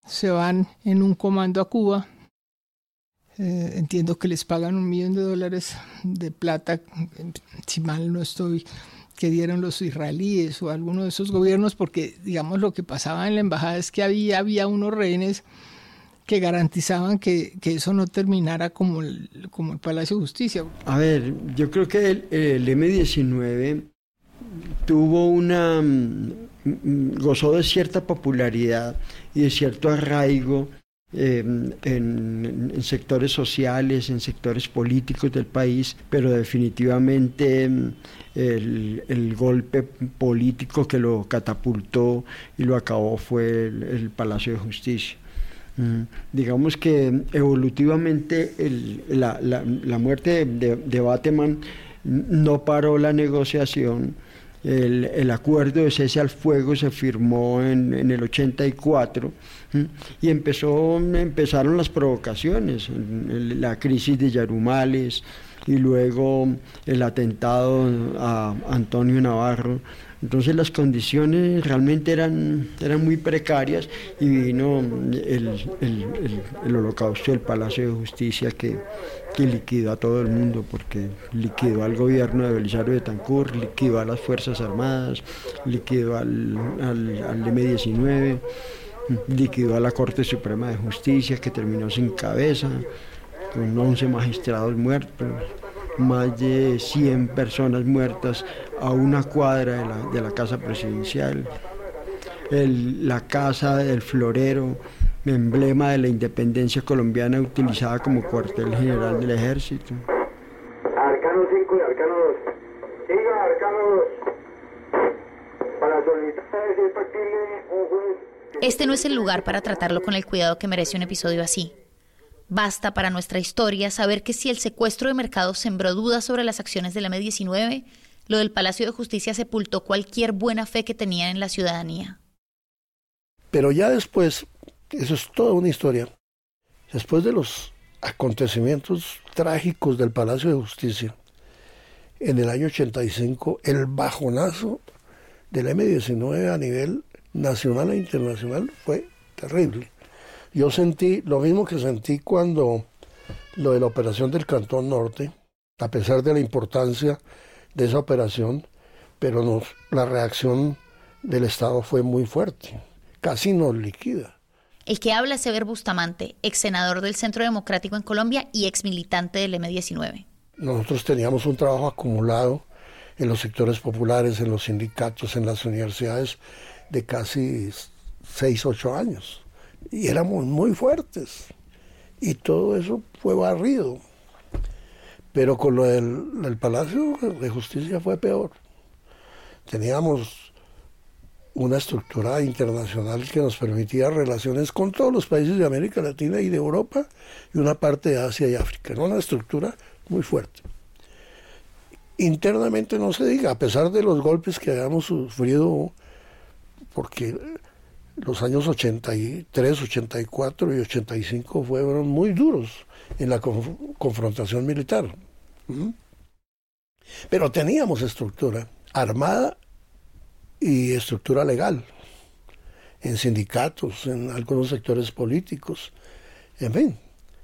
[SPEAKER 8] se van en un comando a Cuba, eh, entiendo que les pagan un millón de dólares de plata, si mal no estoy, que dieron los israelíes o alguno de esos gobiernos, porque digamos lo que pasaba en la embajada es que había, había unos rehenes que garantizaban que, eso no terminara como el, como el Palacio de Justicia.
[SPEAKER 9] A ver, yo creo que el, M-19 tuvo una... Mm, mm, gozó de cierta popularidad y de cierto arraigo em, en, sectores sociales, en sectores políticos del país, pero definitivamente em, el, el, golpe político que lo catapultó y lo acabó fue el Palacio de Justicia. Digamos que evolutivamente la, muerte de, de, Bateman no paró la negociación. El, acuerdo de cese al fuego se firmó en, el 84 y empezó, empezaron las provocaciones, la crisis de Yarumales y luego el atentado a Antonio Navarro entonces las condiciones realmente eran, eran muy precarias y vino el, holocausto del Palacio de Justicia que, que, liquidó a todo el mundo, porque liquidó al gobierno de Belisario de Tancur, liquidó a las Fuerzas Armadas, liquidó al, al, al M-19, liquidó a la Corte Suprema de Justicia que terminó sin cabeza, con 11 magistrados muertos más de 100 personas muertas a una cuadra de la, de la casa presidencial. la casa del florero, emblema de la independencia colombiana utilizada como cuartel general del ejército.
[SPEAKER 10] Arcano 5 y Arcano 2. Siga Arcano 2. Para
[SPEAKER 1] Este no es el lugar para tratarlo con el cuidado que merece un episodio así. Basta para nuestra historia saber que si el secuestro de mercado sembró dudas sobre las acciones del M-19, lo del Palacio de Justicia sepultó cualquier buena fe que tenían en la ciudadanía.
[SPEAKER 10] Pero ya después, eso es toda una historia, después de los acontecimientos trágicos del Palacio de Justicia, en el año 85, el bajonazo del M-19 a nivel nacional e internacional fue terrible. Yo sentí lo mismo que sentí cuando lo de la operación del Cantón Norte, a pesar de la importancia de esa operación, pero nos, la reacción del Estado fue muy fuerte, casi nos liquida.
[SPEAKER 1] El que habla es Sever Bustamante, ex senador del Centro Democrático en Colombia y ex militante del M19.
[SPEAKER 10] Nosotros teníamos un trabajo acumulado en los sectores populares, en los sindicatos, en las universidades, de casi 6, 8 años. Y éramos muy fuertes. Y todo eso fue barrido. Pero con lo del, Palacio de Justicia fue peor. Teníamos una estructura internacional que nos permitía relaciones con todos los países de América Latina y de Europa y una parte de Asia y África. Una estructura muy fuerte. Internamente no se diga, a pesar de los golpes que habíamos sufrido, porque los años 83, 84 y 85 fueron muy duros en la confrontación militar. Pero teníamos estructura armada y estructura legal, en sindicatos, en algunos sectores políticos, en fin,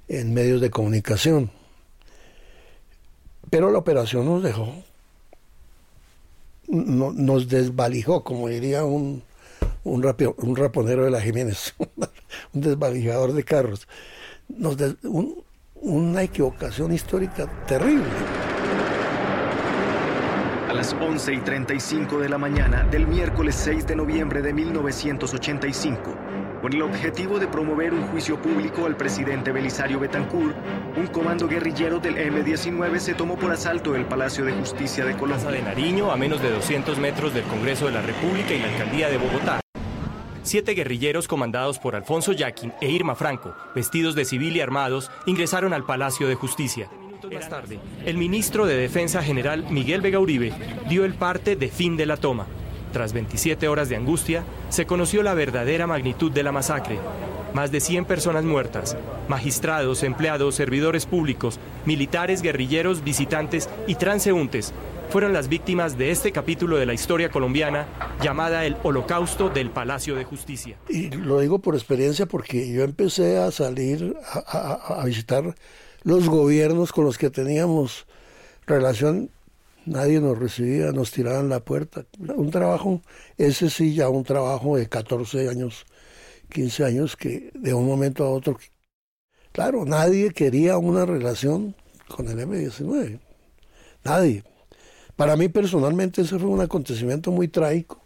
[SPEAKER 10] en medios de comunicación. Pero la operación nos dejó, nos desvalijó, como diría un, un, un raponero de la Jiménez, un desvalijador de carros. Nos una equivocación histórica terrible
[SPEAKER 11] las 11 y 35 de la mañana del miércoles 6 de noviembre de 1985, con el objetivo de promover un juicio público al presidente Belisario Betancourt, un comando guerrillero del M-19 se tomó por asalto el Palacio de Justicia de Colombia.
[SPEAKER 12] Plaza de Nariño, a menos de 200 metros del Congreso de la República y la Alcaldía de Bogotá. Siete guerrilleros comandados por Alfonso Yaquin e Irma Franco, vestidos de civil y armados, ingresaron al Palacio de Justicia más tarde, el ministro de Defensa General Miguel Vega Uribe dio el parte de fin de la toma. Tras 27 horas de angustia, se conoció la verdadera magnitud de la masacre. Más de 100 personas muertas, magistrados, empleados, servidores públicos, militares, guerrilleros, visitantes y transeúntes fueron las víctimas de este capítulo de la historia colombiana llamada el Holocausto del Palacio de Justicia.
[SPEAKER 10] Y lo digo por experiencia porque yo empecé a salir a, a visitar los gobiernos con los que teníamos relación, nadie nos recibía, nos tiraban la puerta. Un trabajo, ese sí, ya un trabajo de 14 años, 15 años, que de un momento a otro, claro, nadie quería una relación con el M-19. Nadie. Para mí personalmente ese fue un acontecimiento muy trágico,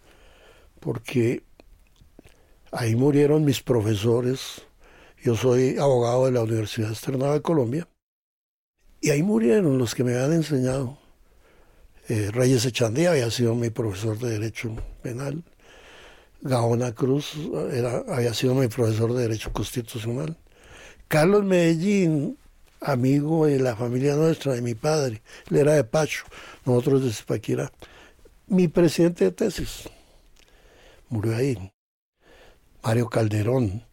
[SPEAKER 10] porque ahí murieron mis profesores, yo soy abogado de la Universidad Externada de Colombia. Y ahí murieron los que me habían enseñado. Eh, Reyes Echandía había sido mi profesor de Derecho Penal. Gaona Cruz era, había sido mi profesor de Derecho Constitucional. Carlos Medellín, amigo de la familia nuestra, de mi padre. Él era de Pacho, nosotros de Zipaquirá. Mi presidente de tesis murió ahí. Mario Calderón,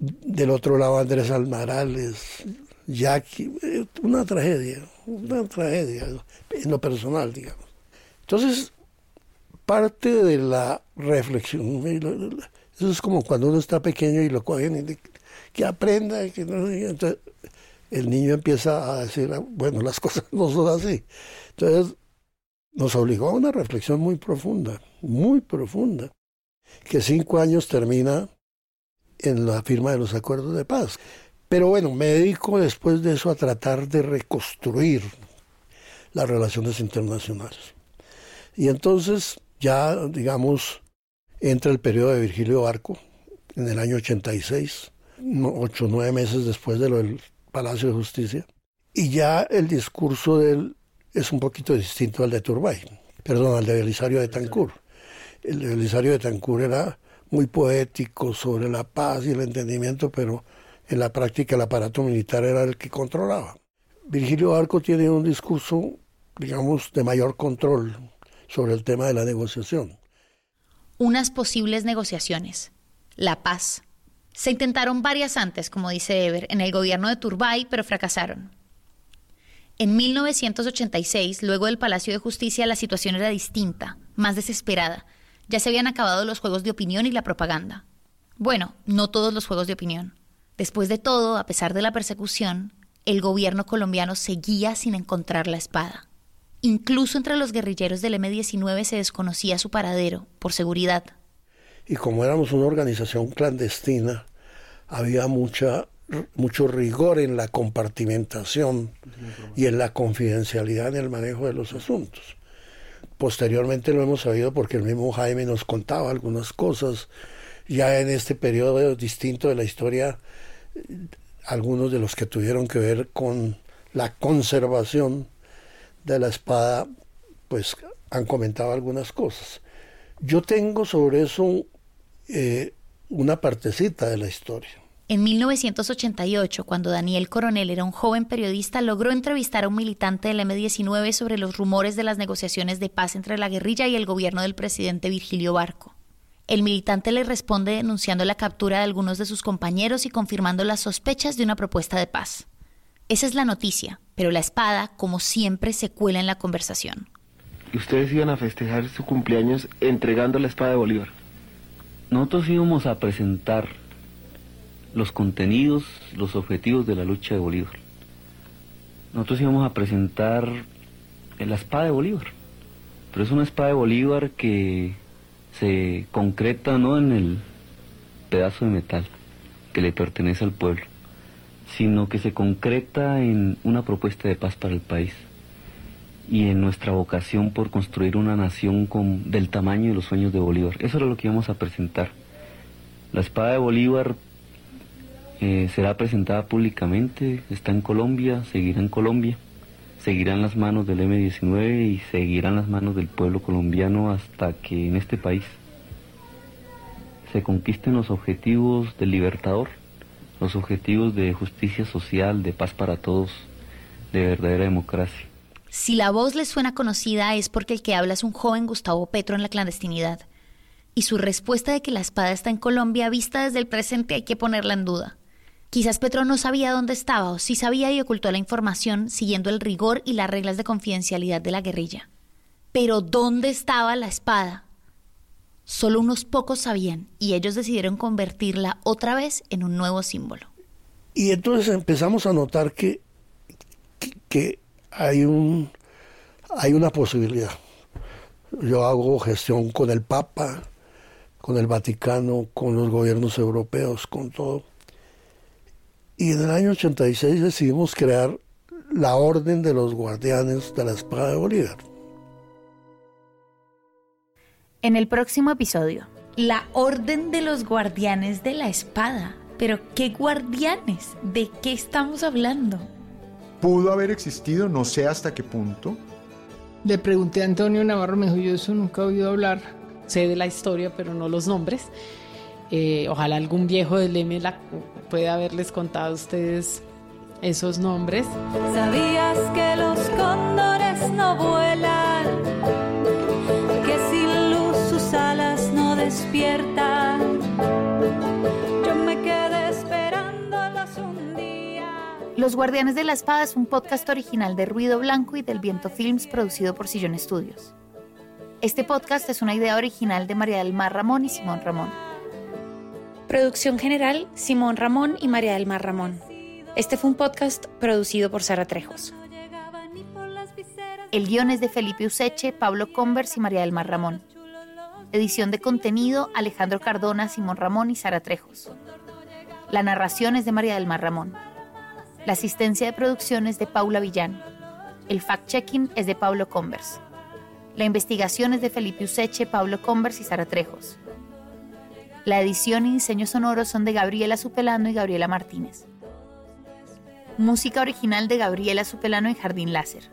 [SPEAKER 10] del otro lado Andrés Almarales, Jackie, eh, una tragedia, una tragedia en lo personal, digamos. Entonces, parte de la reflexión, eso es como cuando uno está pequeño y lo cogen y que aprenda, que entonces el niño empieza a decir, ah, bueno, las cosas no son así. Entonces, nos obligó a una reflexión muy profunda, muy profunda, que cinco años termina en la firma de los acuerdos de paz. Pero bueno, me dedico después de eso a tratar de reconstruir las relaciones internacionales. Y entonces ya, digamos, entra el periodo de Virgilio Barco en el año 86, ocho o nueve meses después de lo del Palacio de Justicia. Y ya el discurso de él es un poquito distinto al de Turbay, perdón, al de Belisario de Tancur. El de Belisario de Tancur era muy poéticos sobre la paz y el entendimiento, pero en la práctica el aparato militar era el que controlaba. Virgilio Arco tiene un discurso, digamos, de mayor control sobre el tema de la negociación.
[SPEAKER 1] Unas posibles negociaciones. La paz. Se intentaron varias antes, como dice Eber, en el gobierno de Turbay, pero fracasaron. En 1986, luego del Palacio de Justicia, la situación era distinta, más desesperada. Ya se habían acabado los juegos de opinión y la propaganda. Bueno, no todos los juegos de opinión. Después de todo, a pesar de la persecución, el gobierno colombiano seguía sin encontrar la espada. Incluso entre los guerrilleros del M-19 se desconocía su paradero, por seguridad.
[SPEAKER 10] Y como éramos una organización clandestina, había mucha, mucho rigor en la compartimentación y en la confidencialidad en el manejo de los asuntos. Posteriormente lo hemos sabido porque el mismo Jaime nos contaba algunas cosas. Ya en este periodo distinto de la historia, algunos de los que tuvieron que ver con la conservación de la espada, pues han comentado algunas cosas. Yo tengo sobre eso eh, una partecita de la historia.
[SPEAKER 1] En 1988, cuando Daniel Coronel era un joven periodista, logró entrevistar a un militante del M-19 sobre los rumores de las negociaciones de paz entre la guerrilla y el gobierno del presidente Virgilio Barco. El militante le responde denunciando la captura de algunos de sus compañeros y confirmando las sospechas de una propuesta de paz. Esa es la noticia, pero la espada, como siempre, se cuela en la conversación.
[SPEAKER 13] Ustedes iban a festejar su cumpleaños entregando la espada de Bolívar. Nosotros íbamos a presentar los contenidos, los objetivos de la lucha de Bolívar. Nosotros íbamos a presentar la espada de Bolívar, pero es una espada de Bolívar que se concreta no en el pedazo de metal que le pertenece al pueblo, sino que se concreta en una propuesta de paz para el país y en nuestra vocación por construir una nación con, del tamaño de los sueños de Bolívar. Eso era lo que íbamos a presentar. La espada de Bolívar eh, será presentada públicamente, está en Colombia, seguirá en Colombia, seguirá en las manos del M-19 y seguirá en las manos del pueblo colombiano hasta que en este país se conquisten los objetivos del libertador, los objetivos de justicia social, de paz para todos, de verdadera democracia.
[SPEAKER 1] Si la voz le suena conocida es porque el que habla es un joven Gustavo Petro en la clandestinidad. Y su respuesta de que la espada está en Colombia vista desde el presente hay que ponerla en duda. Quizás Petro no sabía dónde estaba o sí sabía y ocultó la información siguiendo el rigor y las reglas de confidencialidad de la guerrilla. Pero ¿dónde estaba la espada? Solo unos pocos sabían y ellos decidieron convertirla otra vez en un nuevo símbolo.
[SPEAKER 10] Y entonces empezamos a notar que, que, hay, un, hay una posibilidad. Yo hago gestión con el Papa, con el Vaticano, con los gobiernos europeos, con todo y en el año 86 decidimos crear la Orden de los Guardianes de la Espada de Bolívar.
[SPEAKER 1] En el próximo episodio, la Orden de los Guardianes de la Espada. Pero, ¿qué guardianes? ¿De qué estamos hablando?
[SPEAKER 14] ¿Pudo haber existido? No sé hasta qué punto.
[SPEAKER 8] Le pregunté a Antonio Navarro, me dijo, yo eso nunca he oído hablar.
[SPEAKER 15] Sé de la historia, pero no los nombres. Eh, ojalá algún viejo del M la pueda haberles contado a ustedes esos nombres.
[SPEAKER 16] ¿Sabías que los cóndores no vuelan? Que sin luz sus alas no despiertan. Yo me quedé esperándolos un día.
[SPEAKER 1] Los Guardianes de la Espada es un podcast original de Ruido Blanco y del Viento Films producido por Sillón Studios. Este podcast es una idea original de María del Mar Ramón y Simón Ramón. Producción general, Simón Ramón y María del Mar Ramón. Este fue un podcast producido por Sara Trejos. El guion es de Felipe Useche, Pablo Converse y María del Mar Ramón. Edición de contenido, Alejandro Cardona, Simón Ramón y Sara Trejos. La narración es de María del Mar Ramón. La asistencia de producción es de Paula Villán. El fact-checking es de Pablo Converse. La investigación es de Felipe Useche, Pablo Converse y Sara Trejos. La edición y diseño sonoro son de Gabriela Supelano y Gabriela Martínez. Música original de Gabriela Supelano y Jardín Láser.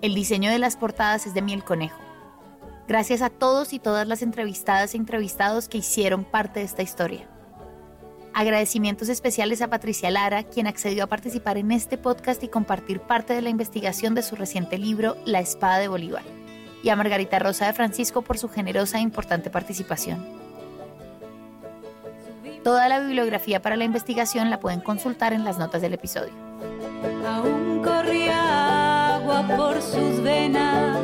[SPEAKER 1] El diseño de las portadas es de Miel Conejo. Gracias a todos y todas las entrevistadas e entrevistados que hicieron parte de esta historia. Agradecimientos especiales a Patricia Lara, quien accedió a participar en este podcast y compartir parte de la investigación de su reciente libro La Espada de Bolívar, y a Margarita Rosa de Francisco por su generosa e importante participación. Toda la bibliografía para la investigación la pueden consultar en las notas del episodio.
[SPEAKER 16] Aún corría agua por sus venas